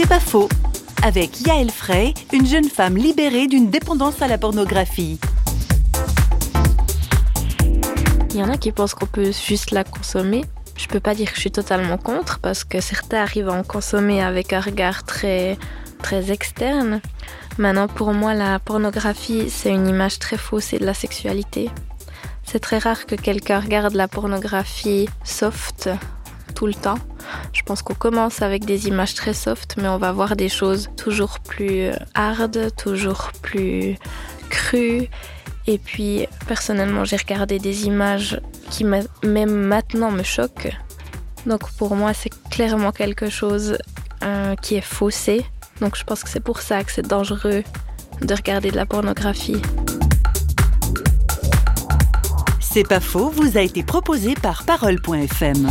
C'est pas faux. Avec Yael Frey, une jeune femme libérée d'une dépendance à la pornographie. Il y en a qui pensent qu'on peut juste la consommer. Je peux pas dire que je suis totalement contre parce que certains arrivent à en consommer avec un regard très, très externe. Maintenant, pour moi, la pornographie, c'est une image très faussée de la sexualité. C'est très rare que quelqu'un regarde la pornographie soft tout le temps. Je pense qu'on commence avec des images très soft, mais on va voir des choses toujours plus hard, toujours plus crues. Et puis, personnellement, j'ai regardé des images qui même maintenant me choquent. Donc pour moi, c'est clairement quelque chose euh, qui est faussé. Donc je pense que c'est pour ça que c'est dangereux de regarder de la pornographie. C'est pas faux, vous a été proposé par parole.fm.